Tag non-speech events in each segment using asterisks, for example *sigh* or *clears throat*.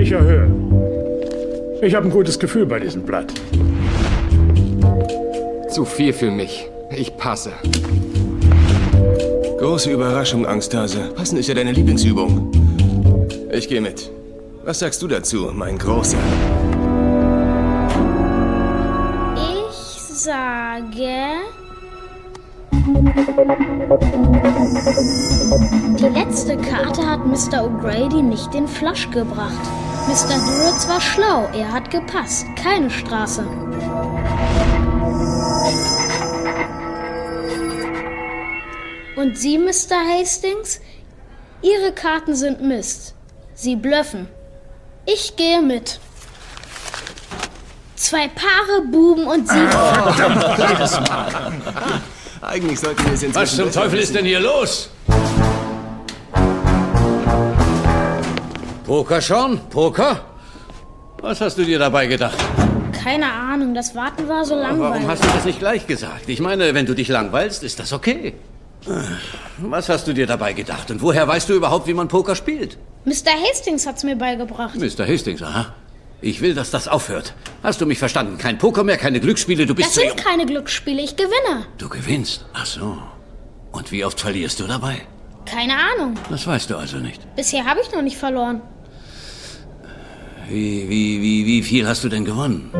Ich erhöhe. Ich habe ein gutes Gefühl bei diesem Blatt. Zu viel für mich. Ich passe. Große Überraschung, Angsthase. Passen ist ja deine Lieblingsübung. Ich gehe mit. Was sagst du dazu, mein Großer? Ich sage... Die letzte Karte hat Mr. O'Grady nicht den Flush gebracht. Mr. Duritz war schlau, er hat gepasst. Keine Straße. Und Sie, Mr. Hastings? Ihre Karten sind Mist. Sie blöffen. Ich gehe mit. Zwei Paare, Buben und Sie. *laughs* Eigentlich sollten wir es inzwischen... Was zum Teufel ist denn hier los? Poker schon? Poker? Was hast du dir dabei gedacht? Keine Ahnung, das Warten war so Warum langweilig. hast du das nicht gleich gesagt? Ich meine, wenn du dich langweilst, ist das okay. Was hast du dir dabei gedacht? Und woher weißt du überhaupt, wie man Poker spielt? Mr. Hastings hat's mir beigebracht. Mr. Hastings, aha. Ich will, dass das aufhört. Hast du mich verstanden? Kein Poker mehr, keine Glücksspiele, du bist Das sind keine Glücksspiele, ich gewinne. Du gewinnst. Ach so. Und wie oft verlierst du dabei? Keine Ahnung. Das weißt du also nicht. Bisher habe ich noch nicht verloren. Wie, wie, wie, wie viel hast du denn gewonnen?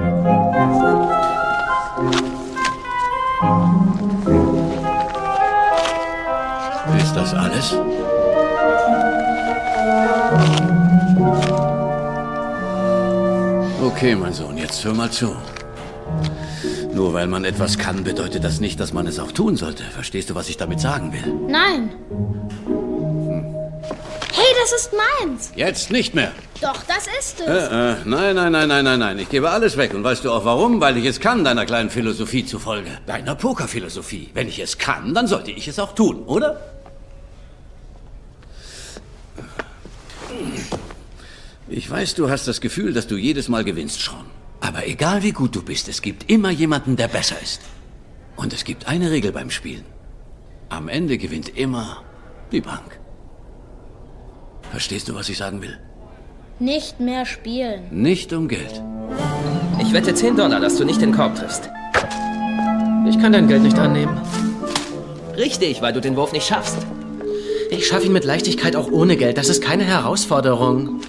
Ist das alles? Okay, mein Sohn, jetzt hör mal zu. Nur weil man etwas kann, bedeutet das nicht, dass man es auch tun sollte. Verstehst du, was ich damit sagen will? Nein. Das ist meins. Jetzt nicht mehr. Doch, das ist es. Äh, äh, nein, nein, nein, nein, nein, nein. Ich gebe alles weg. Und weißt du auch warum? Weil ich es kann, deiner kleinen Philosophie zufolge. Deiner Pokerphilosophie. Wenn ich es kann, dann sollte ich es auch tun, oder? Ich weiß, du hast das Gefühl, dass du jedes Mal gewinnst, Sean. Aber egal wie gut du bist, es gibt immer jemanden, der besser ist. Und es gibt eine Regel beim Spielen. Am Ende gewinnt immer die Bank. Verstehst du, was ich sagen will? Nicht mehr spielen. Nicht um Geld. Ich wette 10 Dollar, dass du nicht den Korb triffst. Ich kann dein Geld nicht annehmen. Richtig, weil du den Wurf nicht schaffst. Ich schaffe ihn mit Leichtigkeit auch ohne Geld. Das ist keine Herausforderung.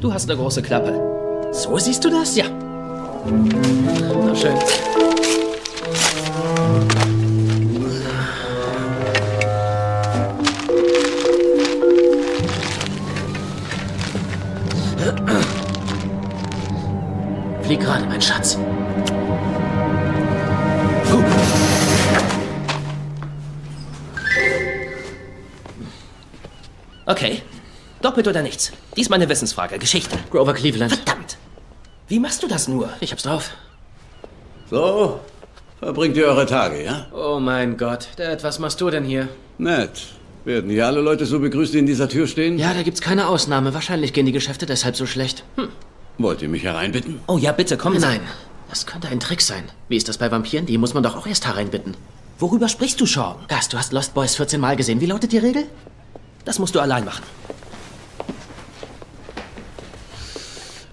Du hast eine große Klappe. So siehst du das? Ja. Na schön. Mein Schatz. Okay. Doppelt oder nichts. Diesmal eine Wissensfrage. Geschichte. Grover Cleveland. Verdammt. Wie machst du das nur? Ich hab's drauf. So, verbringt ihr eure Tage, ja? Oh mein Gott. Dad, was machst du denn hier? Nett. Werden hier alle Leute so begrüßt, die in dieser Tür stehen? Ja, da gibt's keine Ausnahme. Wahrscheinlich gehen die Geschäfte deshalb so schlecht. Hm. Wollt ihr mich hereinbitten? Oh ja, bitte, komm. Nein, das könnte ein Trick sein. Wie ist das bei Vampiren? Die muss man doch auch erst hereinbitten. Worüber sprichst du, Sean? Gas, du hast Lost Boys 14 Mal gesehen. Wie lautet die Regel? Das musst du allein machen.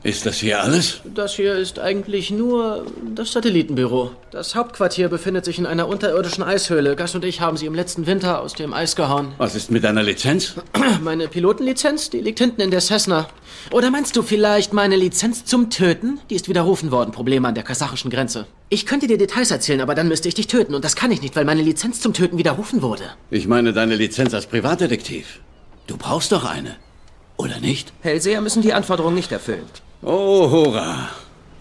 Ist das hier alles? Das hier ist eigentlich nur das Satellitenbüro. Das Hauptquartier befindet sich in einer unterirdischen Eishöhle. Gas und ich haben sie im letzten Winter aus dem Eis gehauen. Was ist mit deiner Lizenz? *clears throat* Meine Pilotenlizenz, die liegt hinten in der Cessna. Oder meinst du vielleicht meine Lizenz zum Töten? Die ist widerrufen worden. Probleme an der kasachischen Grenze. Ich könnte dir Details erzählen, aber dann müsste ich dich töten. Und das kann ich nicht, weil meine Lizenz zum Töten widerrufen wurde. Ich meine deine Lizenz als Privatdetektiv. Du brauchst doch eine. Oder nicht? Hellseher müssen die Anforderungen nicht erfüllen. Oh, hurra.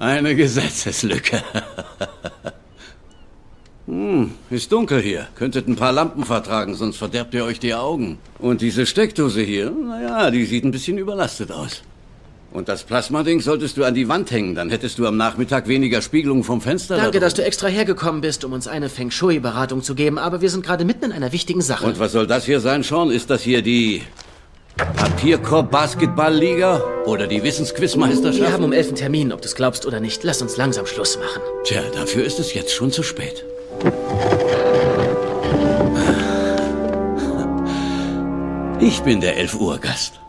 Eine Gesetzeslücke. *laughs* hm, ist dunkel hier. Könntet ein paar Lampen vertragen, sonst verderbt ihr euch die Augen. Und diese Steckdose hier, naja, die sieht ein bisschen überlastet aus. Und das Plasmading solltest du an die Wand hängen, dann hättest du am Nachmittag weniger Spiegelung vom Fenster. da Danke, dass drüben. du extra hergekommen bist, um uns eine Feng Shui-Beratung zu geben, aber wir sind gerade mitten in einer wichtigen Sache. Und was soll das hier sein, Sean? Ist das hier die Papierkorb-Basketball-Liga? Oder die Wissensquizmeisterschaft? wir haben um elf einen Termin, ob du es glaubst oder nicht. Lass uns langsam Schluss machen. Tja, dafür ist es jetzt schon zu spät. Ich bin der 11 Uhr Gast.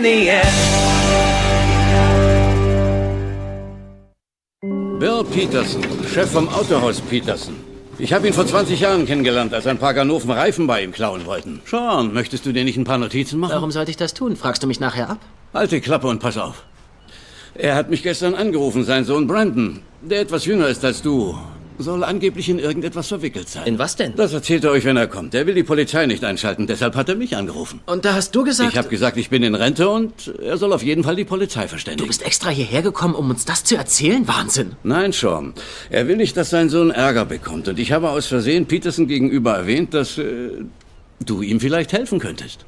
In the end. Bill Peterson, Chef vom Autohaus Peterson. Ich habe ihn vor 20 Jahren kennengelernt, als ein paar Ganoven Reifen bei ihm klauen wollten. Sean, möchtest du dir nicht ein paar Notizen machen? Warum sollte ich das tun? Fragst du mich nachher ab? Halt die Klappe und pass auf. Er hat mich gestern angerufen, sein Sohn Brandon, der etwas jünger ist als du, soll angeblich in irgendetwas verwickelt sein. In was denn? Das erzählt er euch, wenn er kommt. Er will die Polizei nicht einschalten, deshalb hat er mich angerufen. Und da hast du gesagt... Ich habe gesagt, ich bin in Rente und er soll auf jeden Fall die Polizei Du verständigen. bist extra hierher gekommen, um uns das zu erzählen? Wahnsinn. Nein, Sean. Er will nicht, dass sein Sohn Ärger bekommt. Und ich habe aus Versehen Peterson gegenüber erwähnt, dass äh, du ihm vielleicht helfen könntest.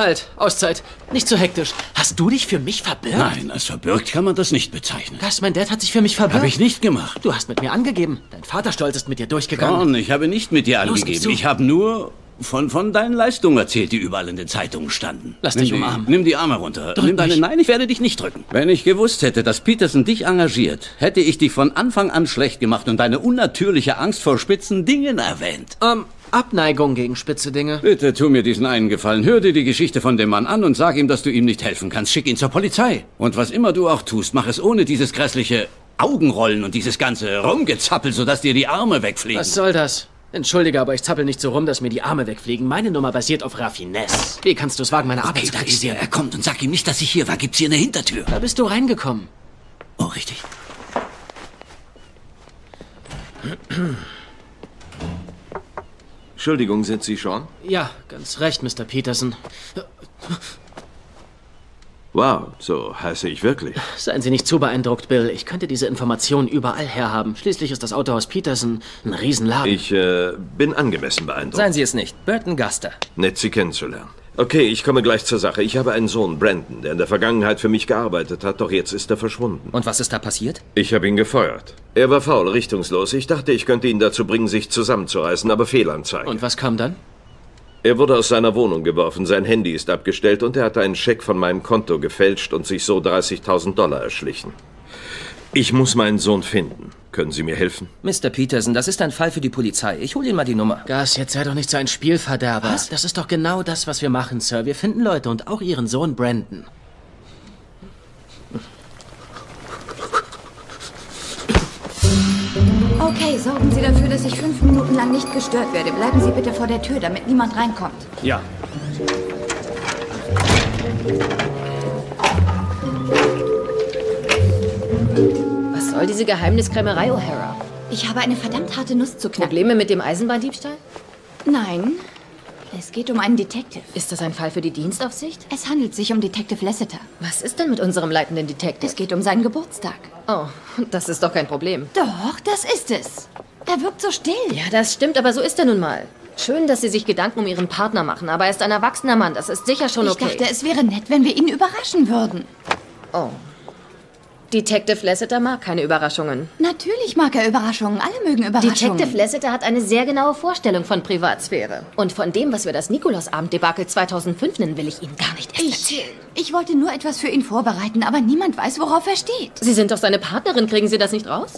Halt, Auszeit. Nicht so hektisch. Hast du dich für mich verbirgt? Nein, als verbürgt kann man das nicht bezeichnen. Das, mein Dad hat sich für mich verbirgt. Habe ich nicht gemacht. Du hast mit mir angegeben. Dein Vaterstolz ist mit dir durchgegangen. Sean, ich habe nicht mit dir Los, angegeben. Ich habe nur von, von deinen Leistungen erzählt, die überall in den Zeitungen standen. Lass nimm dich die, umarmen. Nimm die Arme runter. Drück nimm deine, mich. nein, ich werde dich nicht drücken. Wenn ich gewusst hätte, dass Peterson dich engagiert, hätte ich dich von Anfang an schlecht gemacht und deine unnatürliche Angst vor spitzen Dingen erwähnt. Ähm, Abneigung gegen spitze Dinge. Bitte tu mir diesen einen Gefallen. Hör dir die Geschichte von dem Mann an und sag ihm, dass du ihm nicht helfen kannst. Schick ihn zur Polizei. Und was immer du auch tust, mach es ohne dieses grässliche Augenrollen und dieses ganze Rumgezappel, sodass dir die Arme wegfliegen. Was soll das? Entschuldige, aber ich zappel nicht so rum, dass mir die Arme wegfliegen. Meine Nummer basiert auf Raffinesse. Wie kannst du es wagen, meine Arbeit Okay, zu er. kritisieren? Er kommt und sag ihm nicht, dass ich hier war. Gibt's hier eine Hintertür? Da bist du reingekommen. Oh, richtig. Entschuldigung, sind Sie Sean? Ja, ganz recht, Mr. Peterson. Wow, so heiße ich wirklich. Seien Sie nicht zu beeindruckt, Bill. Ich könnte diese Informationen überall herhaben. Schließlich ist das Autohaus Peterson ein Riesenladen. Ich äh, bin angemessen beeindruckt. Seien Sie es nicht. Burton Guster. Nett, Sie kennenzulernen. Okay, ich komme gleich zur Sache. Ich habe einen Sohn, Brandon, der in der Vergangenheit für mich gearbeitet hat, doch jetzt ist er verschwunden. Und was ist da passiert? Ich habe ihn gefeuert. Er war faul, richtungslos. Ich dachte, ich könnte ihn dazu bringen, sich zusammenzureißen, aber Fehlanzeige. Und was kam dann? Er wurde aus seiner Wohnung geworfen, sein Handy ist abgestellt und er hatte einen Scheck von meinem Konto gefälscht und sich so 30.000 Dollar erschlichen. Ich muss meinen Sohn finden. Können Sie mir helfen? Mr. Peterson, das ist ein Fall für die Polizei. Ich hol Ihnen mal die Nummer. Gas, jetzt sei doch nicht so ein Spielverderber. Was? Das ist doch genau das, was wir machen, Sir. Wir finden Leute und auch Ihren Sohn Brandon. Okay, sorgen Sie dafür, dass ich fünf Minuten lang nicht gestört werde. Bleiben Sie bitte vor der Tür, damit niemand reinkommt. Ja. Soll diese Geheimniskrämerei, O'Hara? Ich habe eine verdammt harte Nuss zu knacken. Probleme mit dem Eisenbahndiebstahl? Nein, es geht um einen Detective. Ist das ein Fall für die Dienstaufsicht? Es handelt sich um Detective Lasseter. Was ist denn mit unserem leitenden Detective? Es geht um seinen Geburtstag. Oh, das ist doch kein Problem. Doch, das ist es. Er wirkt so still. Ja, das stimmt, aber so ist er nun mal. Schön, dass Sie sich Gedanken um Ihren Partner machen, aber er ist ein erwachsener Mann. Das ist sicher schon Ich okay. dachte, es wäre nett, wenn wir ihn überraschen würden. oh. Detective Lasseter mag keine Überraschungen. Natürlich mag er Überraschungen. Alle mögen Überraschungen. Detective Lasseter hat eine sehr genaue Vorstellung von Privatsphäre. Und von dem, was wir das Nikolausabend-Debakel 2005 nennen, will ich Ihnen gar nicht erst ich, erzählen. ich wollte nur etwas für ihn vorbereiten, aber niemand weiß, worauf er steht. Sie sind doch seine Partnerin, kriegen Sie das nicht raus?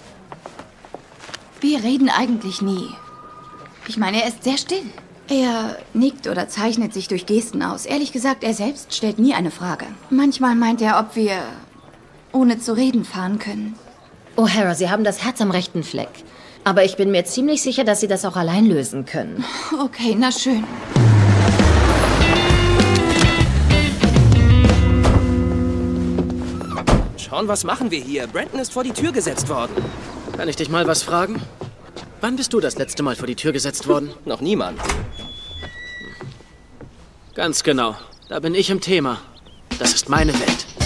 Wir reden eigentlich nie. Ich meine, er ist sehr still. Er nickt oder zeichnet sich durch Gesten aus. Ehrlich gesagt, er selbst stellt nie eine Frage. Manchmal meint er, ob wir ohne zu reden fahren können. O'Hara, Sie haben das Herz am rechten Fleck. Aber ich bin mir ziemlich sicher, dass Sie das auch allein lösen können. Okay, na schön. Sean, was machen wir hier? Brandon ist vor die Tür gesetzt worden. Kann ich dich mal was fragen? Wann bist du das letzte Mal vor die Tür gesetzt worden? *laughs* Noch niemand. Ganz genau. Da bin ich im Thema. Das ist meine Welt.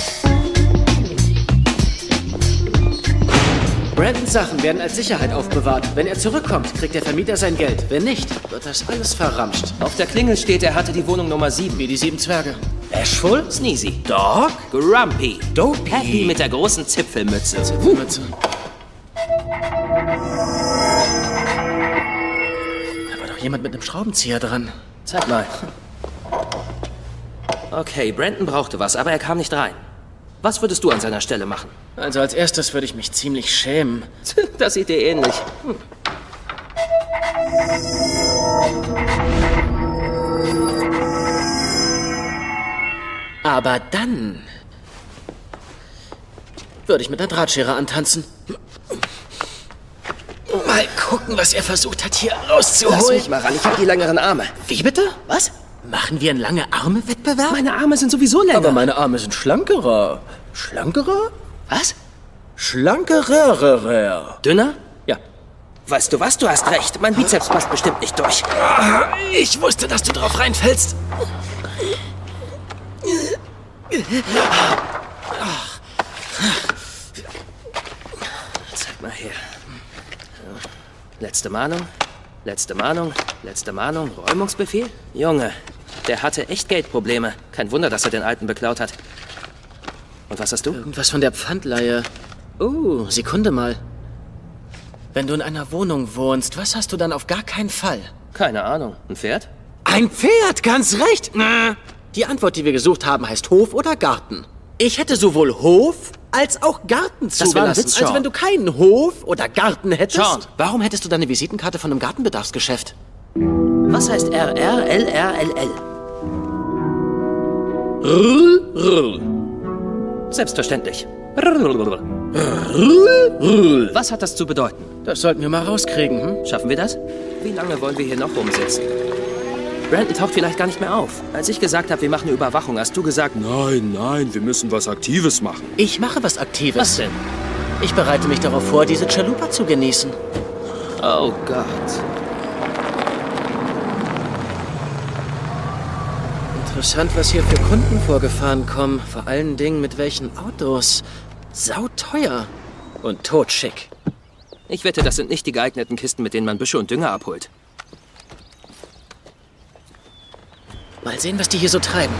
Brandons Sachen werden als Sicherheit aufbewahrt. Wenn er zurückkommt, kriegt der Vermieter sein Geld. Wenn nicht, wird das alles verramscht. Auf der Klingel steht, er hatte die Wohnung Nummer 7. Wie die sieben Zwerge. Ashful? Sneezy. Dog? Grumpy. Dopey. Happy mit der großen Zipfelmütze. Zipfelmütze. Da war doch jemand mit einem Schraubenzieher dran. Zeig mal. Okay, Brandon brauchte was, aber er kam nicht rein. Was würdest du an seiner Stelle machen? Also als erstes würde ich mich ziemlich schämen. *laughs* Das sieht dir ähnlich. Hm. Aber dann würde ich mit einer Drahtschere antanzen. Mal gucken, was er versucht hat, hier rauszuholen. Lass mich mal ran, ich habe die längeren Arme. Wie bitte? Was? Machen wir einen lange Arme-Wettbewerb? Meine Arme sind sowieso länger. Aber meine Arme sind schlankerer. Schlankerer? Was? Schlankerer. Dünner? Ja. Weißt du was? Du hast recht. Mein Bizeps passt bestimmt nicht durch. Ich wusste, dass du drauf reinfällst. Zeig mal her. Letzte Mahnung, letzte Mahnung, letzte Mahnung, Räumungsbefehl? Junge, der hatte echt Geldprobleme. Kein Wunder, dass er den Alten beklaut hat. Und was hast du? Irgendwas von der Pfandleihe. Uh, Sekunde mal. Wenn du in einer Wohnung wohnst, was hast du dann auf gar keinen Fall? Keine Ahnung. Ein Pferd? Ein Pferd, ganz recht. Na, Die Antwort, die wir gesucht haben, heißt Hof oder Garten. Ich hätte sowohl Hof als auch Garten Das zugelassen. Witz, also Sean. wenn du keinen Hof oder Garten hättest. Sean. Warum hättest du deine Visitenkarte von einem Gartenbedarfsgeschäft? Was heißt RRLRLL? Selbstverständlich. Was hat das zu bedeuten? Das sollten wir mal rauskriegen, hm? Schaffen wir das? Wie lange wollen wir hier noch rumsitzen? Brandon taucht vielleicht gar nicht mehr auf. Als ich gesagt habe, wir machen eine Überwachung, hast du gesagt, Nein, nein, wir müssen was Aktives machen. Ich mache was Aktives. was denn? Ich bereite mich darauf vor, diese Chalupa zu genießen. Oh Gott. Interessant, was hier für Kunden vorgefahren kommen. Vor allen Dingen mit welchen Autos. Sauteuer. Und totschick. Ich wette, das sind nicht die geeigneten Kisten, mit denen man Büsche und Dünger abholt. Mal sehen, was die hier so treiben.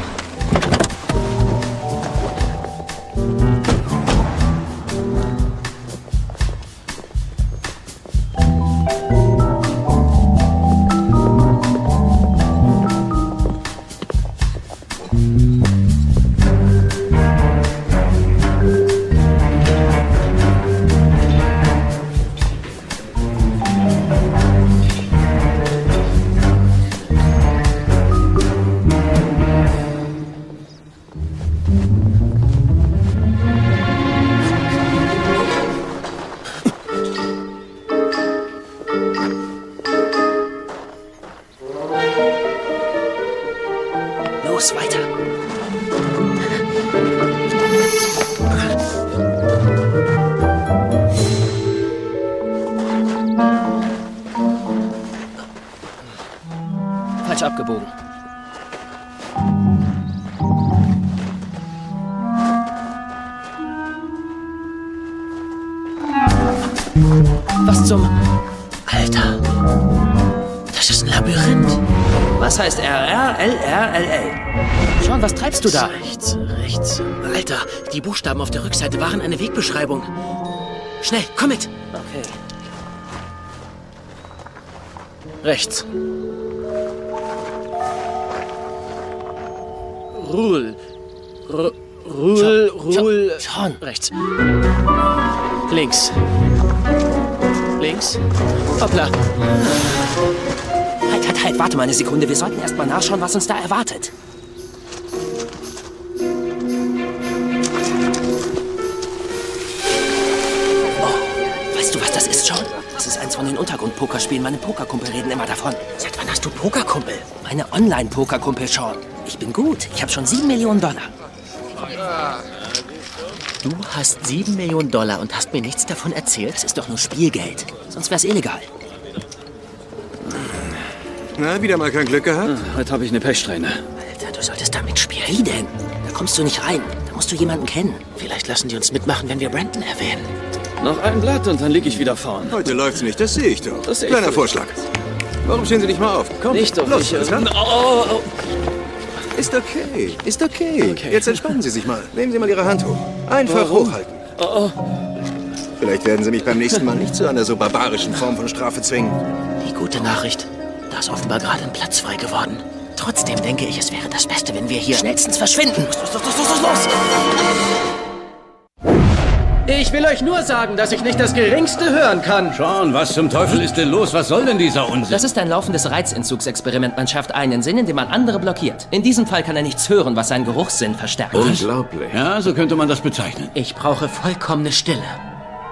Los, weiter. Treibst du da? Rechts, rechts. Alter, die Buchstaben auf der Rückseite waren eine Wegbeschreibung. Schnell, komm mit. Okay. Rechts. Ruhl. Ru- Ruhl, Ruhl. Rechts. Links. Links. Hoppla. Halt, halt, halt, warte mal eine Sekunde. Wir sollten erst mal nachschauen, was uns da erwartet. Untergrund-Pokerspielen. Meine Pokerkumpel reden immer davon. Seit wann hast du Pokerkumpel? Meine Online-Pokerkumpel, Sean. Ich bin gut. Ich habe schon sieben Millionen Dollar. Du hast sieben Millionen Dollar und hast mir nichts davon erzählt? Das ist doch nur Spielgeld. Sonst wär's illegal. Na, wieder mal kein Glück gehabt? Heute habe ich eine Pechsträhne. Alter, du solltest damit spielen. Wie denn? Da kommst du nicht rein. Da musst du jemanden kennen. Vielleicht lassen die uns mitmachen, wenn wir Brandon erwähnen. Noch ein Blatt und dann liege ich wieder vorn. Heute läuft's nicht, das sehe ich doch. Das sehe ich Kleiner doch. Vorschlag. Warum stehen Sie nicht mal auf? Komm, Nicht doch, los, ich, äh, alles klar? oh, oh, Ist okay, ist okay. Okay. Jetzt entspannen Sie sich mal. Nehmen Sie mal Ihre Hand hoch. Einfach hochhalten. oh. Vielleicht werden Sie mich beim nächsten Mal nicht zu einer so barbarischen Form von Strafe zwingen. Die gute Nachricht. Da ist offenbar gerade ein Platz frei geworden. Trotzdem denke ich, es wäre das Beste, wenn wir hier... Schnellstens verschwinden. Los, los, los, los, los, los! Ich will euch nur sagen, dass ich nicht das Geringste hören kann. Sean, was zum Teufel ist denn los? Was soll denn dieser Unsinn? Das ist ein laufendes Reizentzugsexperiment. Man schafft einen Sinn, indem man andere blockiert. In diesem Fall kann er nichts hören, was seinen Geruchssinn verstärkt. Unglaublich. Ja, so könnte man das bezeichnen. Ich brauche vollkommene Stille.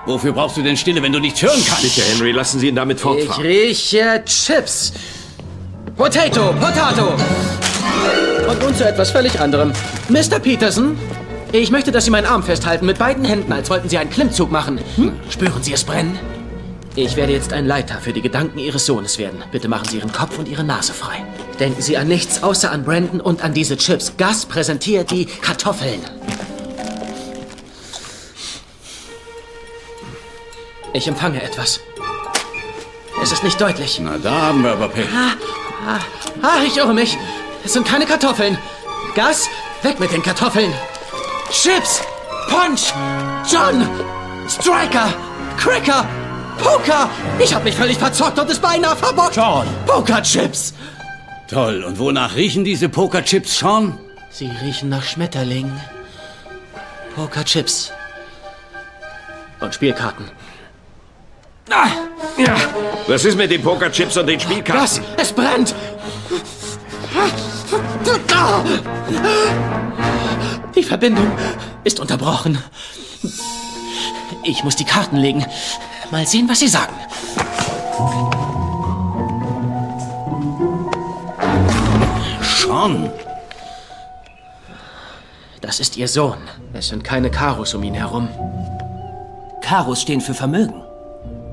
Wofür brauchst du denn Stille, wenn du nichts hören kannst? Bitte, Henry, lassen Sie ihn damit Ich fortfahren. rieche Chips. Potato, Potato. Und nun zu etwas völlig anderem. Mr. Peterson, ich möchte, dass Sie meinen Arm festhalten mit beiden Händen, als wollten Sie einen Klimmzug machen. Hm? Spüren Sie es brennen? Ich werde jetzt ein Leiter für die Gedanken Ihres Sohnes werden. Bitte machen Sie Ihren Kopf und Ihre Nase frei. Denken Sie an nichts außer an Brandon und an diese Chips. Gas präsentiert die Kartoffeln. Ich empfange etwas. Es ist nicht deutlich. Na, da haben wir aber Pech. Ah, ah, ich irre mich. Es sind keine Kartoffeln. Gas, weg mit den Kartoffeln. Chips, Punch, John, Striker, Cracker, Poker. Ich habe mich völlig verzockt und es beinahe verbockt. John. Pokerchips. Toll. Und wonach riechen diese Pokerchips, Sean? Sie riechen nach Schmetterling. Pokerchips. Und Spielkarten. Ah, ja. Was ist mit den Pokerchips und den Spielkarten? Was? Es brennt! Die Verbindung ist unterbrochen. Ich muss die Karten legen. Mal sehen, was Sie sagen. Sean. Das ist Ihr Sohn. Es sind keine Karos um ihn herum. Karos stehen für Vermögen.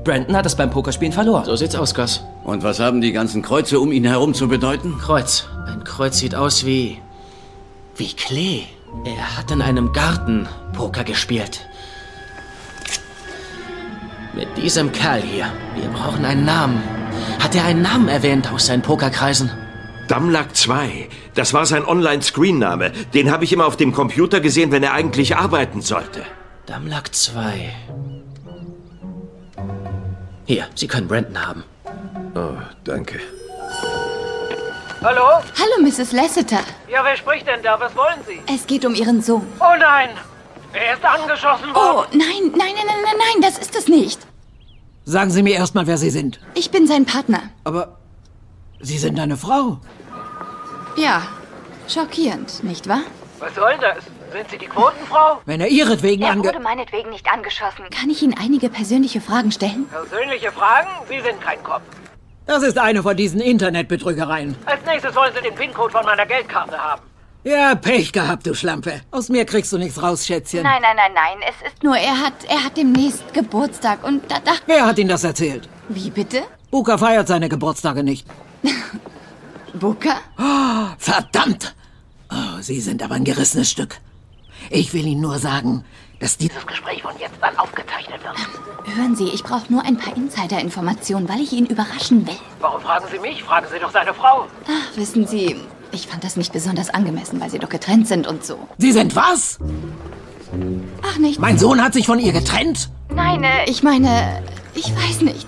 Brandon hat es beim Pokerspielen verloren. So sieht's aus, Gus. Und was haben die ganzen Kreuze um ihn herum zu bedeuten? Kreuz. Ein Kreuz sieht aus wie. wie Klee. Er hat in einem Garten Poker gespielt. Mit diesem Kerl hier. Wir brauchen einen Namen. Hat er einen Namen erwähnt aus seinen Pokerkreisen? Damlack 2. Das war sein Online-Screen-Name. Den habe ich immer auf dem Computer gesehen, wenn er eigentlich arbeiten sollte. Damlack 2. Hier, Sie können Brandon haben. Oh, danke. Hallo? Hallo, Mrs. Lasseter. Ja, wer spricht denn da? Was wollen Sie? Es geht um Ihren Sohn. Oh nein! Er ist angeschossen Oh, worden. nein, nein, nein, nein, nein, nein, das ist es nicht. Sagen Sie mir erstmal, wer Sie sind. Ich bin sein Partner. Aber Sie sind eine Frau. Ja, schockierend, nicht wahr? Was soll das? Sind Sie die Quotenfrau? Wenn er ihretwegen Er ange... wurde meinetwegen nicht angeschossen. Kann ich Ihnen einige persönliche Fragen stellen? Persönliche Fragen? Sie sind kein Kopf. Das ist eine von diesen Internetbetrügereien. Als nächstes wollen Sie den PIN-Code von meiner Geldkarte haben. Ja, Pech gehabt, du Schlampe. Aus mir kriegst du nichts raus, Schätzchen. Nein, nein, nein, nein. Es ist nur, er hat, er hat demnächst Geburtstag und da dachte Wer hat Ihnen das erzählt? Wie bitte? Booker feiert seine Geburtstage nicht. *laughs* Booker? Oh, verdammt! Oh, Sie sind aber ein gerissenes Stück. Ich will Ihnen nur sagen, dass dieses Gespräch von jetzt an aufgezeichnet wird. Hören Sie, ich brauche nur ein paar Insider-Informationen, weil ich ihn überraschen will. Warum fragen Sie mich? Fragen Sie doch seine Frau. Ach, wissen Sie, ich fand das nicht besonders angemessen, weil Sie doch getrennt sind und so. Sie sind was? Ach, nicht. Mein Sohn hat sich von ihr getrennt? Nein, äh, ich meine, ich weiß nicht.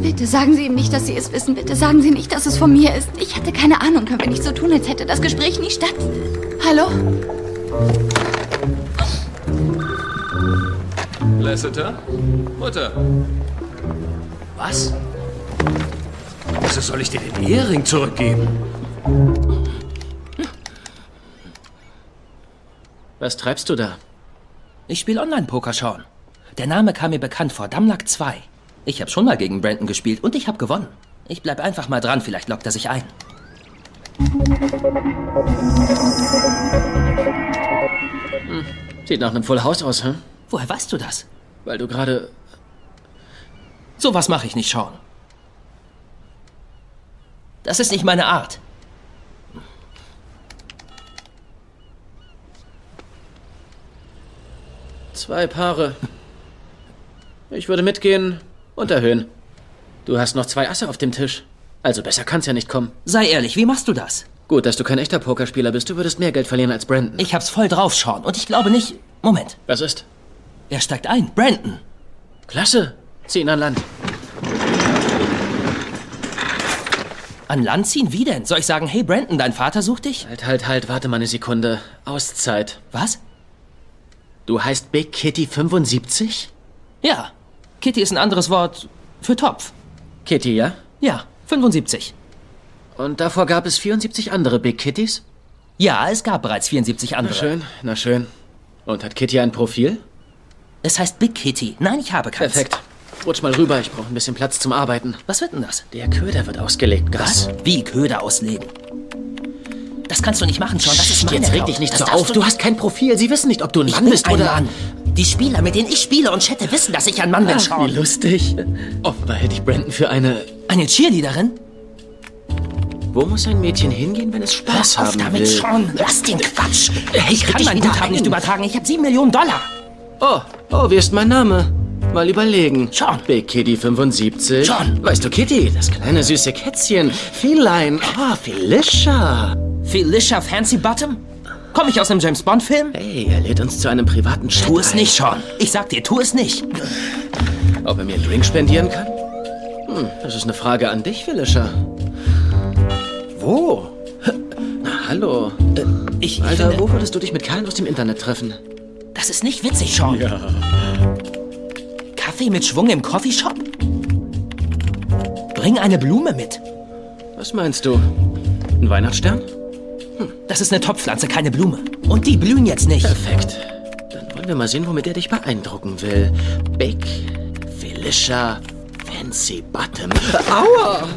Bitte sagen Sie ihm nicht, dass Sie es wissen. Bitte sagen Sie nicht, dass es von mir ist. Ich hatte keine Ahnung. Können wir nicht so tun, als hätte das Gespräch nie statt. Hallo? Lasseter? Mutter. Was? Wieso soll ich dir den Ehering zurückgeben? Was treibst du da? Ich spiele Online-Poker, Sean. Der Name kam mir bekannt vor, Damlack 2. Ich habe schon mal gegen Brandon gespielt und ich habe gewonnen. Ich bleib einfach mal dran, vielleicht lockt er sich ein. Hm. Sieht nach einem Full House aus, hm? Woher weißt du das? Weil du gerade. Sowas mache ich nicht, Sean. Das ist nicht meine Art. Zwei Paare. Ich würde mitgehen und erhöhen. Du hast noch zwei Asse auf dem Tisch. Also besser kann's ja nicht kommen. Sei ehrlich, wie machst du das? Gut, dass du kein echter Pokerspieler bist. Du würdest mehr Geld verlieren als Brandon. Ich hab's voll drauf, Sean. Und ich glaube nicht. Moment. Was ist? Er steigt ein. Brandon. Klasse. Zieh ihn an Land. An Land ziehen? Wie denn? Soll ich sagen, hey Brandon, dein Vater sucht dich? Halt, halt, halt. Warte mal eine Sekunde. Auszeit. Was? Du heißt Big Kitty 75? Ja. Kitty ist ein anderes Wort für Topf. Kitty, ja? Ja, 75. Und davor gab es 74 andere Big Kitties? Ja, es gab bereits 74 andere. Na schön, na schön. Und hat Kitty ein Profil? Es heißt Big Kitty. Nein, ich habe keins. Perfekt. Rutsch mal rüber, ich brauche ein bisschen Platz zum Arbeiten. Was wird denn das? Der Köder wird ausgelegt, Gas. Was? Wie Köder auslegen? Das kannst du nicht machen, John. Das ist meine Jetzt reg dich nicht das so auf. Du hast kein Profil. Sie wissen nicht, ob du ein Ich Mann bin bist ein oder... Mann. Die Spieler, mit denen ich spiele und chatte, wissen, dass ich ein Mann bin, Ach, Sean. wie lustig. Offenbar hätte ich Brandon für eine... Eine Cheerleaderin? Wo muss ein Mädchen hingehen, wenn es Spaß Hör auf haben damit, will? Sean. Lass den Quatsch. Ich krieg kann dich mein wieder Guthaben nicht übertragen. Ich habe sieben Millionen Dollar. Oh, oh, wie ist mein Name? Mal überlegen. Sean. Big Kitty 75. John. Weißt du, Kitty, das kleine süße Kätzchen. Feline. Oh, Felicia. Felicia Fancy Bottom? Komm ich aus einem James Bond-Film? Hey, er lädt uns zu einem privaten Chat Tu es nicht, Sean. Ich sag dir, tu es nicht. Ob er mir einen Drink spendieren kann? Hm, das ist eine Frage an dich, Felicia. Wo? Na, hallo. Äh, Ich, ich Alter, finde, wo würdest du dich mit Kerlen aus dem Internet treffen? Das ist nicht witzig, Sean. Ja. Kaffee mit Schwung im Coffeeshop? Bring eine Blume mit. Was meinst du? Ein Weihnachtsstern? Das ist eine Topfpflanze, keine Blume. Und die blühen jetzt nicht. Perfekt. Dann wollen wir mal sehen, womit er dich beeindrucken will. Big Felicia Fancy Bottom. Aua!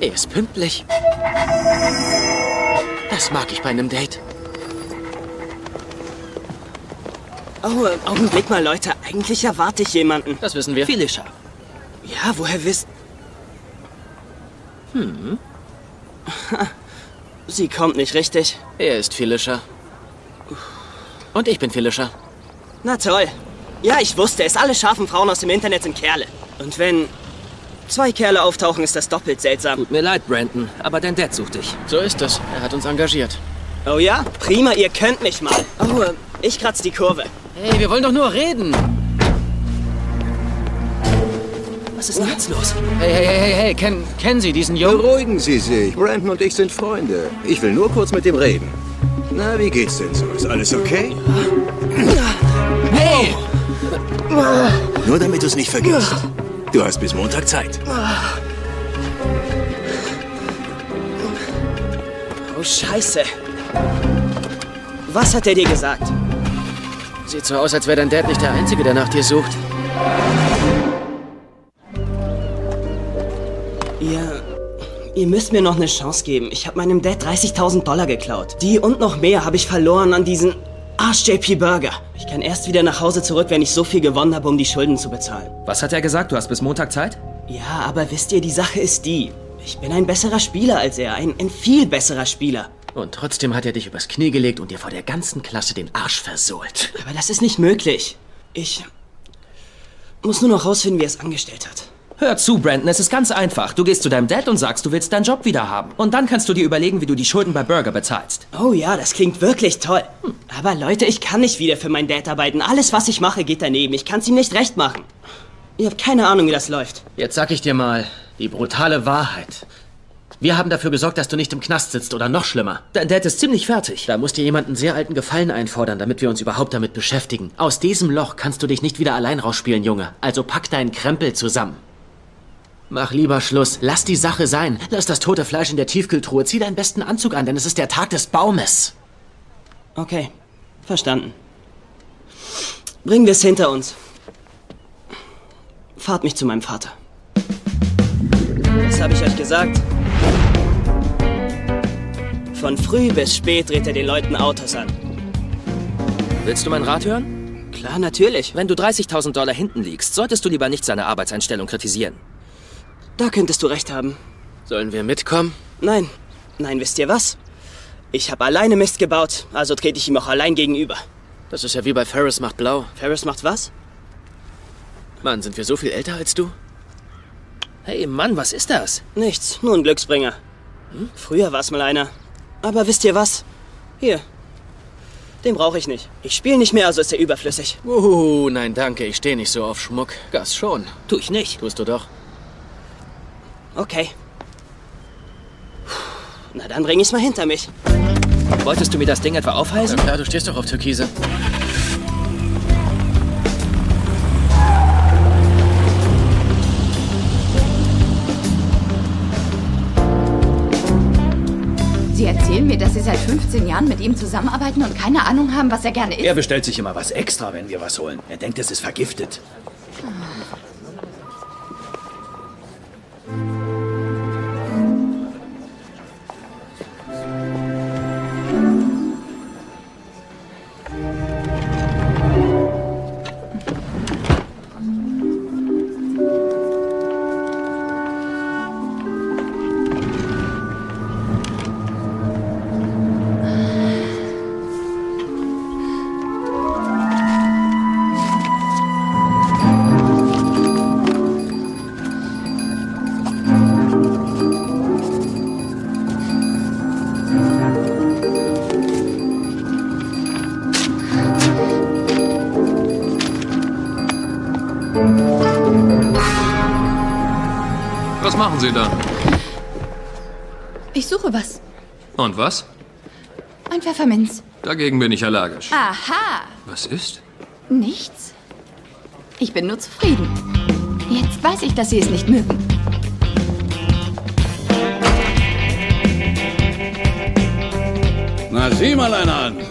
Er ist pünktlich. Das mag ich bei einem Date. Oh, Augenblick mal, Leute. Eigentlich erwarte ich jemanden. Das wissen wir. Felicia. Ja, woher wisst... Hm. *laughs* Sie kommt nicht richtig. Er ist Felicia. Und ich bin Felicia. Na toll. Ja, ich wusste es. Alle scharfen Frauen aus dem Internet sind Kerle. Und wenn zwei Kerle auftauchen, ist das doppelt seltsam. Tut mir leid, Brandon, aber dein Dad sucht dich. So ist es. Er hat uns engagiert. Oh ja? Prima, ihr könnt mich mal. Oh, ich kratz die Kurve. Hey, wir wollen doch nur reden. Was ist denn jetzt los? Hey, hey, hey, hey, hey, kennen, kennen Sie diesen Jungen? Beruhigen Sie sich. Brandon und ich sind Freunde. Ich will nur kurz mit ihm reden. Na, wie geht's denn so? Ist alles okay? Hey! Nur damit du es nicht vergisst. Du hast bis Montag Zeit. Oh, scheiße. Was hat er dir gesagt? Sieht so aus, als wäre dein Dad nicht der Einzige, der nach dir sucht. Ihr... Ihr müsst mir noch eine Chance geben. Ich habe meinem Dad 30.000 Dollar geklaut. Die und noch mehr habe ich verloren an diesen Arsch JP Burger. Ich kann erst wieder nach Hause zurück, wenn ich so viel gewonnen habe, um die Schulden zu bezahlen. Was hat er gesagt? Du hast bis Montag Zeit? Ja, aber wisst ihr, die Sache ist die. Ich bin ein besserer Spieler als er. Ein, ein viel besserer Spieler. Und trotzdem hat er dich übers Knie gelegt und dir vor der ganzen Klasse den Arsch versohlt. Aber das ist nicht möglich. Ich muss nur noch rausfinden, wie er es angestellt hat. Hör zu, Brandon, es ist ganz einfach. Du gehst zu deinem Dad und sagst, du willst deinen Job wieder haben. Und dann kannst du dir überlegen, wie du die Schulden bei Burger bezahlst. Oh ja, das klingt wirklich toll. Hm. Aber Leute, ich kann nicht wieder für meinen Dad arbeiten. Alles, was ich mache, geht daneben. Ich kann es ihm nicht recht machen. Ihr habt keine Ahnung, wie das läuft. Jetzt sag ich dir mal die brutale Wahrheit. Wir haben dafür gesorgt, dass du nicht im Knast sitzt oder noch schlimmer. Dein Dad ist ziemlich fertig. Da musst dir jemand einen sehr alten Gefallen einfordern, damit wir uns überhaupt damit beschäftigen. Aus diesem Loch kannst du dich nicht wieder allein rausspielen, Junge. Also pack deinen Krempel zusammen. Mach lieber Schluss. Lass die Sache sein. Lass das tote Fleisch in der Tiefkühltruhe. Zieh deinen besten Anzug an, denn es ist der Tag des Baumes. Okay, verstanden. Bringen wir es hinter uns. Fahrt mich zu meinem Vater. Was habe ich euch gesagt? Von früh bis spät dreht er den Leuten Autos an. Willst du mein Rat hören? Klar, natürlich. Wenn du 30.000 Dollar hinten liegst, solltest du lieber nicht seine Arbeitseinstellung kritisieren. Da könntest du recht haben. Sollen wir mitkommen? Nein. Nein, wisst ihr was? Ich habe alleine Mist gebaut, also trete ich ihm auch allein gegenüber. Das ist ja wie bei Ferris macht blau. Ferris macht was? Mann, sind wir so viel älter als du? Hey Mann, was ist das? Nichts, nur ein Glücksbringer. Hm? Früher war es mal einer. Aber wisst ihr was? Hier. Den brauche ich nicht. Ich spiele nicht mehr, also ist er überflüssig. Uh, nein, danke. Ich stehe nicht so auf Schmuck. Gas schon. Tu ich nicht. Tust du doch. Okay. Na, dann bring ich's mal hinter mich. Wolltest du mir das Ding etwa aufheißen? Na klar, du stehst doch auf Türkise. Sie erzählen mir, dass Sie seit 15 Jahren mit ihm zusammenarbeiten und keine Ahnung haben, was er gerne isst. Er bestellt sich immer was extra, wenn wir was holen. Er denkt, es ist vergiftet. Sie da? Ich suche was. Und was? Ein Pfefferminz. Dagegen bin ich allergisch. Aha. Was ist? Nichts. Ich bin nur zufrieden. Jetzt weiß ich, dass Sie es nicht mögen. Na, sieh mal einer an.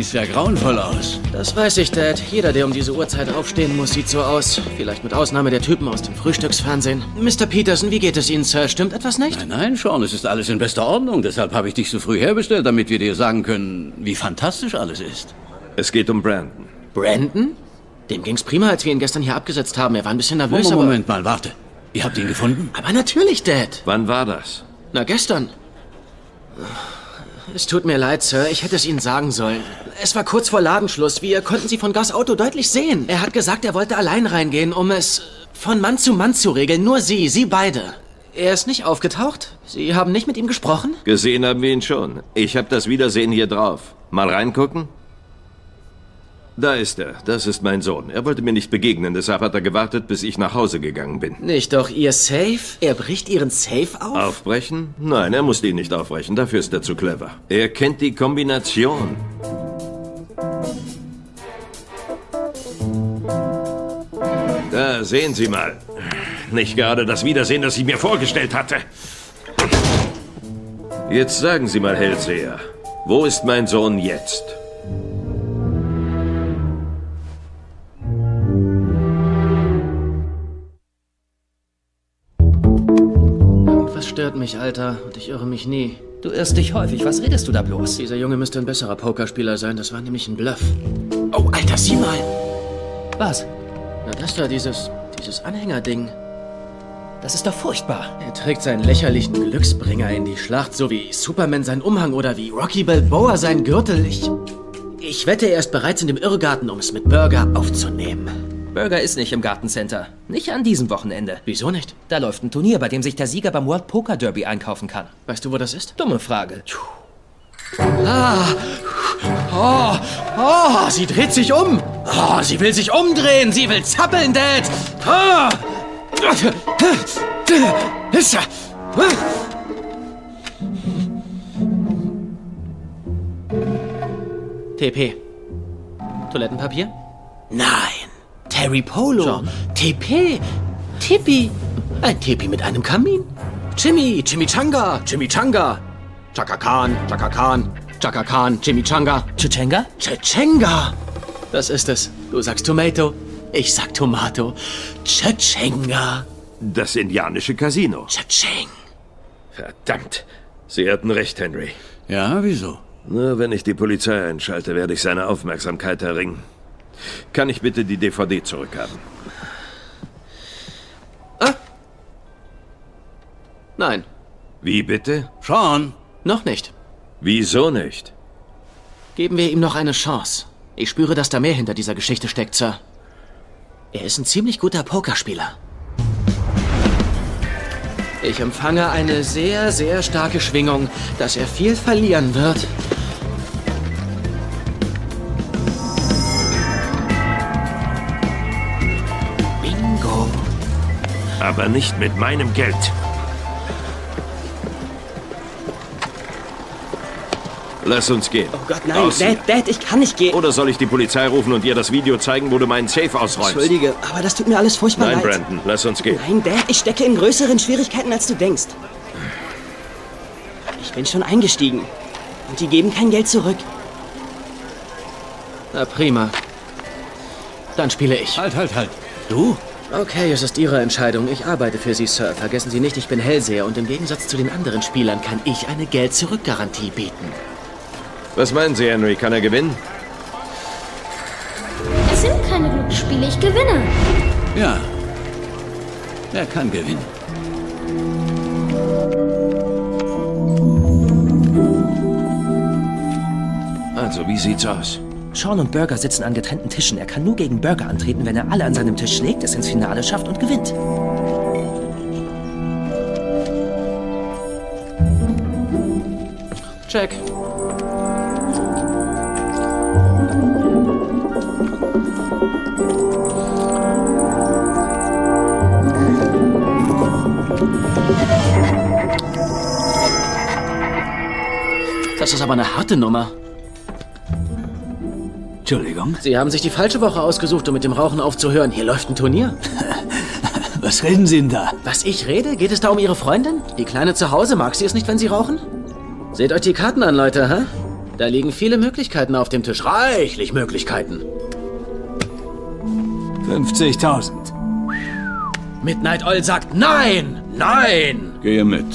Siehst ja grauenvoll aus. Das weiß ich, Dad. Jeder, der um diese Uhrzeit aufstehen muss, sieht so aus. Vielleicht mit Ausnahme der Typen aus dem Frühstücksfernsehen. Mr. Peterson, wie geht es Ihnen, Sir? Stimmt etwas nicht? Nein, nein, Sean, es ist alles in bester Ordnung. Deshalb habe ich dich so früh herbestellt, damit wir dir sagen können, wie fantastisch alles ist. Es geht um Brandon. Brandon? Dem ging's prima, als wir ihn gestern hier abgesetzt haben. Er war ein bisschen nervös, Moment, aber... Moment mal, warte. Ihr habt ihn gefunden? Aber natürlich, Dad. Wann war das? Na, gestern. Es tut mir leid, Sir. Ich hätte es Ihnen sagen sollen. Es war kurz vor Ladenschluss. Wir konnten Sie von Gus Auto deutlich sehen. Er hat gesagt, er wollte allein reingehen, um es von Mann zu Mann zu regeln. Nur Sie, Sie beide. Er ist nicht aufgetaucht? Sie haben nicht mit ihm gesprochen? Gesehen haben wir ihn schon. Ich habe das Wiedersehen hier drauf. Mal reingucken? Da ist er. Das ist mein Sohn. Er wollte mir nicht begegnen, deshalb hat er gewartet, bis ich nach Hause gegangen bin. Nicht doch Ihr Safe? Er bricht Ihren Safe auf? Aufbrechen? Nein, er musste ihn nicht aufbrechen. Dafür ist er zu clever. Er kennt die Kombination. Da sehen Sie mal. Nicht gerade das Wiedersehen, das ich mir vorgestellt hatte. Jetzt sagen Sie mal, Hellseher, wo ist mein Sohn jetzt? Stört mich, Alter. Und ich irre mich nie. Du irrst dich häufig. Was redest du da bloß? Dieser Junge müsste ein besserer Pokerspieler sein. Das war nämlich ein Bluff. Oh, Alter, sieh mal. Was? Na, das da, dieses, dieses Anhängerding. Das ist doch furchtbar. Er trägt seinen lächerlichen Glücksbringer in die Schlacht, so wie Superman seinen Umhang oder wie Rocky Balboa seinen Gürtel. Ich, ich wette, er ist bereits in dem Irrgarten, um es mit Burger aufzunehmen. Burger ist nicht im Gartencenter. Nicht an diesem Wochenende. Wieso nicht? Da läuft ein Turnier, bei dem sich der Sieger beim World Poker Derby einkaufen kann. Weißt du, wo das ist? Dumme Frage. Ah! Oh! Oh! Sie dreht sich um! Oh, sie will sich umdrehen! Sie will zappeln, Dad! Ah! Ist er! TP. Toilettenpapier? Nein. Terry Polo. John. TP. Tippi. Ein Tipi mit einem Kamin. Jimmy. Chimichanga. Chimichanga. Chaka Khan. Chaka Khan. Chaka Khan. Chimichanga. Chichenga? Chichenga. Das ist es. Du sagst Tomato. Ich sag Tomato. Chichenga. Das indianische Casino. Chaching. Verdammt. Sie hatten recht, Henry. Ja, wieso? Nur wenn ich die Polizei einschalte, werde ich seine Aufmerksamkeit erringen. Kann ich bitte die DVD zurückhaben? Nein. Wie bitte? Sean. Noch nicht. Wieso nicht? Geben wir ihm noch eine Chance. Ich spüre, dass da mehr hinter dieser Geschichte steckt, Sir. Er ist ein ziemlich guter Pokerspieler. Ich empfange eine sehr, sehr starke Schwingung, dass er viel verlieren wird. Aber nicht mit meinem Geld. Lass uns gehen. Oh Gott, nein, Aussehen. Dad, Dad, ich kann nicht gehen. Oder soll ich die Polizei rufen und ihr das Video zeigen, wo du meinen Safe ausräumst? Entschuldige, aber das tut mir alles furchtbar nein, leid. Nein, Brandon, lass uns gehen. Nein, Dad, ich stecke in größeren Schwierigkeiten, als du denkst. Ich bin schon eingestiegen. Und die geben kein Geld zurück. Na prima. Dann spiele ich. Halt, halt, halt. Du? Okay, es ist Ihre Entscheidung. Ich arbeite für Sie, Sir. Vergessen Sie nicht, ich bin Hellseher und im Gegensatz zu den anderen Spielern kann ich eine Geld-Zurück-Garantie bieten. Was meinen Sie, Henry? Kann er gewinnen? Es sind keine Glücksspiele, ich gewinne. Ja. Er kann gewinnen. Also, wie sieht's aus? Sean und Burger sitzen an getrennten Tischen. Er kann nur gegen Burger antreten, wenn er alle an seinem Tisch schlägt, es ins Finale schafft und gewinnt. Check. Das ist aber eine harte Nummer. Entschuldigung. Sie haben sich die falsche Woche ausgesucht, um mit dem Rauchen aufzuhören. Hier läuft ein Turnier. *laughs* Was reden Sie denn da? Was ich rede? Geht es da um Ihre Freundin? Die Kleine zu Hause, mag sie es nicht, wenn Sie rauchen? Seht euch die Karten an, Leute, hä? Da liegen viele Möglichkeiten auf dem Tisch. Reichlich Möglichkeiten. 50.000. Midnight Oil sagt nein! Nein! Gehe mit.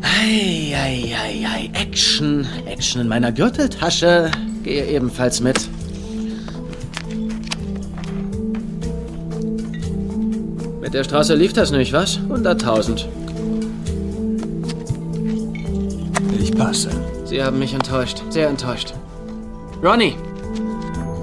Ei, ei, ei, ei. Action. Action in meiner Gürteltasche. Gehe ebenfalls mit. Mit der Straße lief das nicht, was? 100.000. Ich passe. Sie haben mich enttäuscht. Sehr enttäuscht. Ronnie,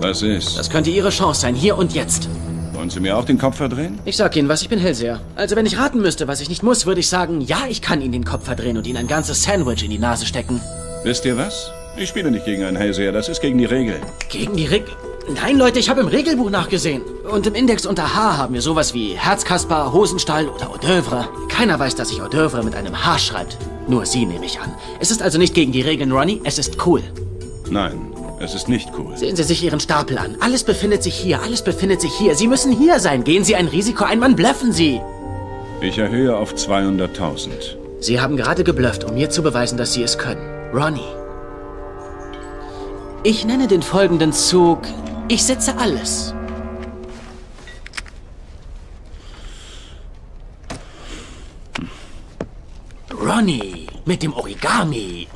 Was ist? das könnte Ihre Chance sein, hier und jetzt. Wollen Sie mir auch den Kopf verdrehen? Ich sag Ihnen was, ich bin Hellseher. Also wenn ich raten müsste, was ich nicht muss, würde ich sagen, ja, ich kann Ihnen den Kopf verdrehen und Ihnen ein ganzes Sandwich in die Nase stecken. Wisst ihr was? Ich spiele nicht gegen einen Hellseher, das ist gegen die Regeln. Gegen die Regel... Nein, Leute, ich habe im Regelbuch nachgesehen. Und im Index unter H haben wir sowas wie Herzkasper, Hosenstall oder Hors d'oeuvre. Keiner weiß, dass sich Hors d'oeuvre mit einem H schreibt. Nur Sie nehme ich an. Es ist also nicht gegen die Regeln, Ronnie, es ist cool. Nein, es ist nicht cool. Sehen Sie sich Ihren Stapel an. Alles befindet sich hier, alles befindet sich hier. Sie müssen hier sein. Gehen Sie ein Risiko ein, Mann, blöffen Sie. Ich erhöhe auf 200.000. Sie haben gerade geblufft, um mir zu beweisen, dass Sie es können. Ronnie. Ich nenne den folgenden Zug. Ich setze alles. Ronnie mit dem Origami.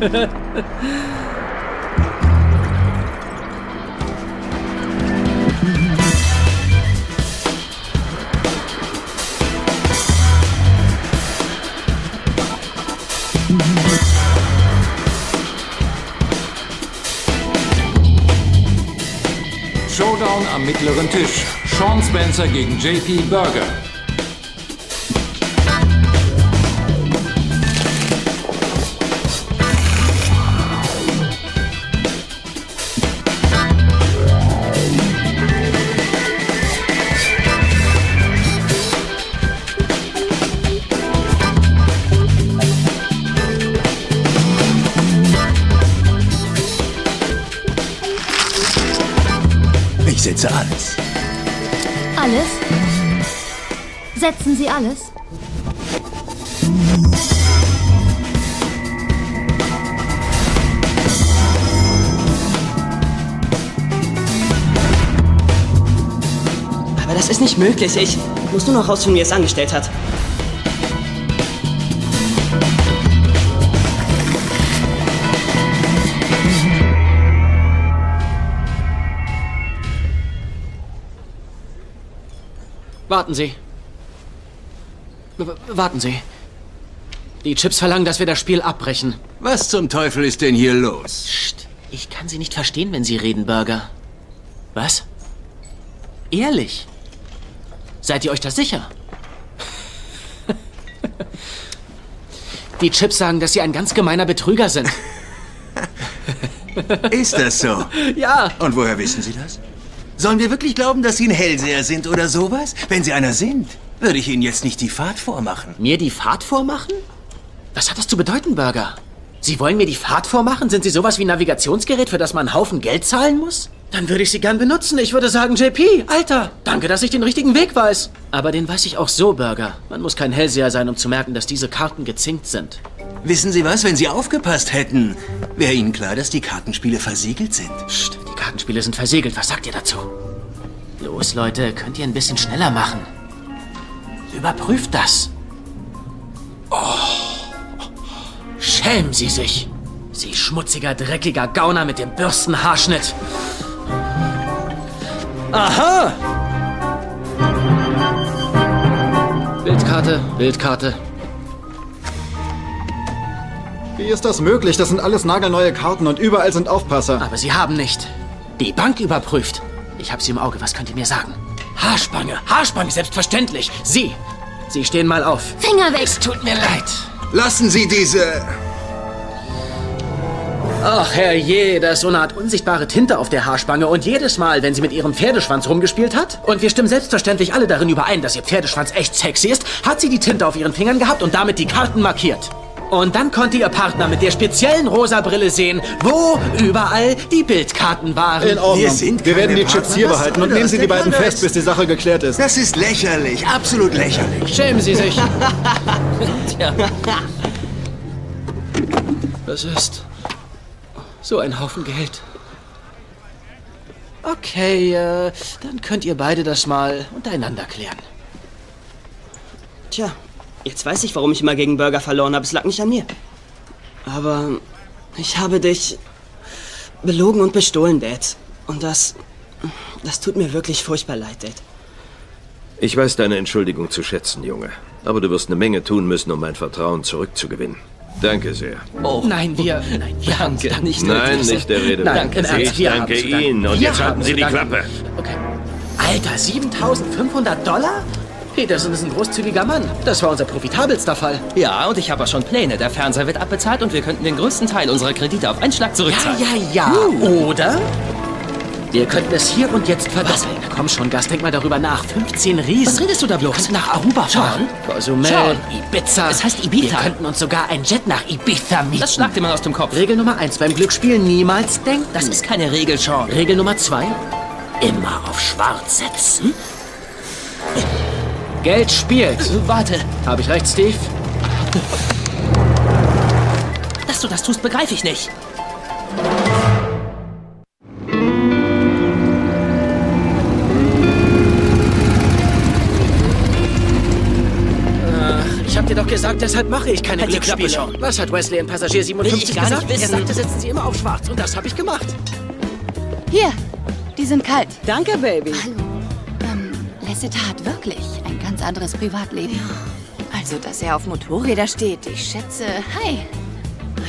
*laughs* Showdown am mittleren Tisch. Sean Spencer gegen JP Burger. Setzen Sie alles? Aber das ist nicht möglich. Ich muss nur noch rausfinden, wie er es angestellt hat. Warten Sie. W warten Sie. Die Chips verlangen, dass wir das Spiel abbrechen. Was zum Teufel ist denn hier los? Psst. Ich kann Sie nicht verstehen, wenn Sie reden, Burger. Was? Ehrlich? Seid ihr euch da sicher? *laughs* Die Chips sagen, dass Sie ein ganz gemeiner Betrüger sind. *laughs* Ist das so? *laughs* Ja. Und woher wissen Sie das? Sollen wir wirklich glauben, dass Sie ein Hellseher sind oder sowas? Wenn Sie einer sind, würde ich Ihnen jetzt nicht die Fahrt vormachen. Mir die Fahrt vormachen? Was hat das zu bedeuten, Burger? Sie wollen mir die Fahrt vormachen? Sind Sie sowas wie ein Navigationsgerät, für das man einen Haufen Geld zahlen muss? Dann würde ich Sie gern benutzen. Ich würde sagen, JP, Alter, danke, dass ich den richtigen Weg weiß. Aber den weiß ich auch so, Burger. Man muss kein Hellseher sein, um zu merken, dass diese Karten gezinkt sind. Wissen Sie was, wenn Sie aufgepasst hätten, wäre Ihnen klar, dass die Kartenspiele versiegelt sind. Psst, die Kartenspiele sind versiegelt. Was sagt ihr dazu? Los, Leute, könnt ihr ein bisschen schneller machen. Überprüft das. Oh. Schämen Sie sich. Sie schmutziger, dreckiger Gauner mit dem Bürstenhaarschnitt. Aha! Bildkarte, Bildkarte. Wie ist das möglich? Das sind alles nagelneue Karten und überall sind Aufpasser. Aber Sie haben nicht die Bank überprüft. Ich habe Sie im Auge. Was könnt ihr mir sagen? Haarspange, Haarspange, selbstverständlich. Sie, Sie stehen mal auf. Finger weg! Es tut mir leid. Lassen Sie diese... Ach, herrje, da ist so eine Art unsichtbare Tinte auf der Haarspange. Und jedes Mal, wenn sie mit ihrem Pferdeschwanz rumgespielt hat, und wir stimmen selbstverständlich alle darin überein, dass ihr Pferdeschwanz echt sexy ist, hat sie die Tinte auf ihren Fingern gehabt und damit die Karten markiert. Und dann konnte ihr Partner mit der speziellen rosa Brille sehen, wo überall die Bildkarten waren. In Ordnung. Wir sind Wir werden die keine Chips hier Partner. Was behalten und nehmen Sie die beiden Partner fest, ist- bis die Sache geklärt ist. Das ist lächerlich, absolut lächerlich. Schämen Sie sich. *laughs* Tja, Das ist so ein Haufen Geld. Okay, äh, dann könnt ihr beide das mal untereinander klären. Tja, jetzt weiß ich, warum ich immer gegen Burger verloren habe. Es lag nicht an mir. Aber ich habe dich belogen und bestohlen, Dad. Und das. Das tut mir wirklich furchtbar leid, Dad. Ich weiß deine Entschuldigung zu schätzen, Junge. Aber du wirst eine Menge tun müssen, um mein Vertrauen zurückzugewinnen. Danke sehr. Oh. Nein, wir. Nein, wir haben Danke, nicht Nein, nicht der Rede. Nein, Ernst, ich wir danke. Ihnen. Und Wir jetzt haben halten Sie die danken. Klappe. Okay. Alter, 7500 Dollar? Peterson ist ein großzügiger Mann. Das war unser profitabelster Fall. Ja, und ich habe auch schon Pläne. Der Fernseher wird abbezahlt und wir könnten den größten Teil unserer Kredite auf einen Schlag Ja, zurückzahlen. ja, ja. Oder? Wir könnten es hier und jetzt verdoppeln. Komm schon, Gast, denk mal darüber nach. 15 Riesen. Was redest du da bloß? Könnten nach Aruba fahren. Cozumel. Ibiza. Es heißt Ibiza. Wir könnten uns sogar ein Jet nach Ibiza mieten. Das schlagt dir mal aus dem Kopf. Regel Nummer eins: Beim Glücksspiel niemals denken. Das ist keine Regel, Sean. Regel Nummer zwei: Immer auf Schwarz setzen. Geld spielt. Warte. Habe ich recht, Steve? Dass du das tust, begreife ich nicht. Ich hab dir doch gesagt, deshalb mache ich keine Halt die Glücksspiele. Was hat Wesley in Passagier 57 Will ich gar gesagt? nicht wissen. Er sagte, setzen Sie immer auf Schwarz. Und das habe ich gemacht. Hier, die sind kalt. Danke, Baby. Ähm, Lasseter hat wirklich ein ganz anderes Privatleben. Also, dass er auf Motorräder steht, ich schätze. Hi.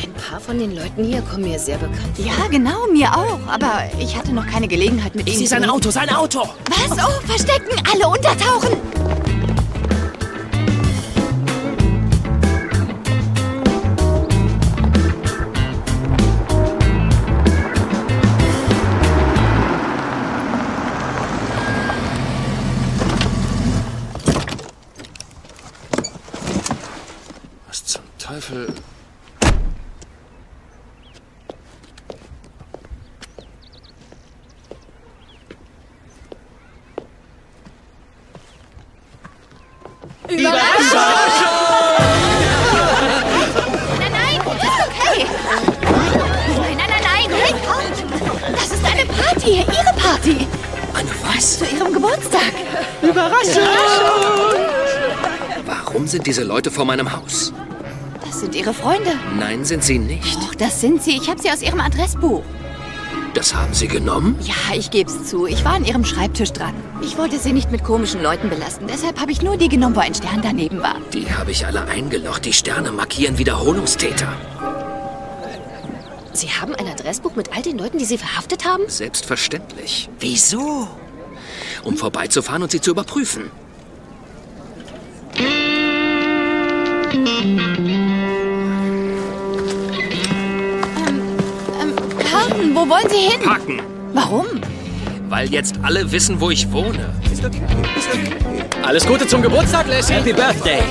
Ein paar von den Leuten hier kommen mir sehr bekannt vor. Ja, genau, mir auch. Aber ich hatte noch keine Gelegenheit mit Ich ihm sehe zu sein reden. Auto, sein Auto. Was? Oh, verstecken, alle untertauchen. Sind diese Leute vor meinem Haus? Das sind ihre Freunde. Nein, sind sie nicht. Doch, das sind sie. Ich habe sie aus ihrem Adressbuch. Das haben sie genommen? Ja, ich geb's zu. Ich war an ihrem Schreibtisch dran. Ich wollte sie nicht mit komischen Leuten belasten. Deshalb habe ich nur die genommen, wo ein Stern daneben war. Die habe ich alle eingelocht. Die Sterne markieren Wiederholungstäter. Sie haben ein Adressbuch mit all den Leuten, die Sie verhaftet haben? Selbstverständlich. Wieso? Um vorbeizufahren und sie zu überprüfen. Wo wollen Sie hin? Parken. Warum? Weil jetzt alle wissen, wo ich wohne. Ist okay, ist okay. Alles Gute zum Geburtstag, Lassie. Happy Birthday.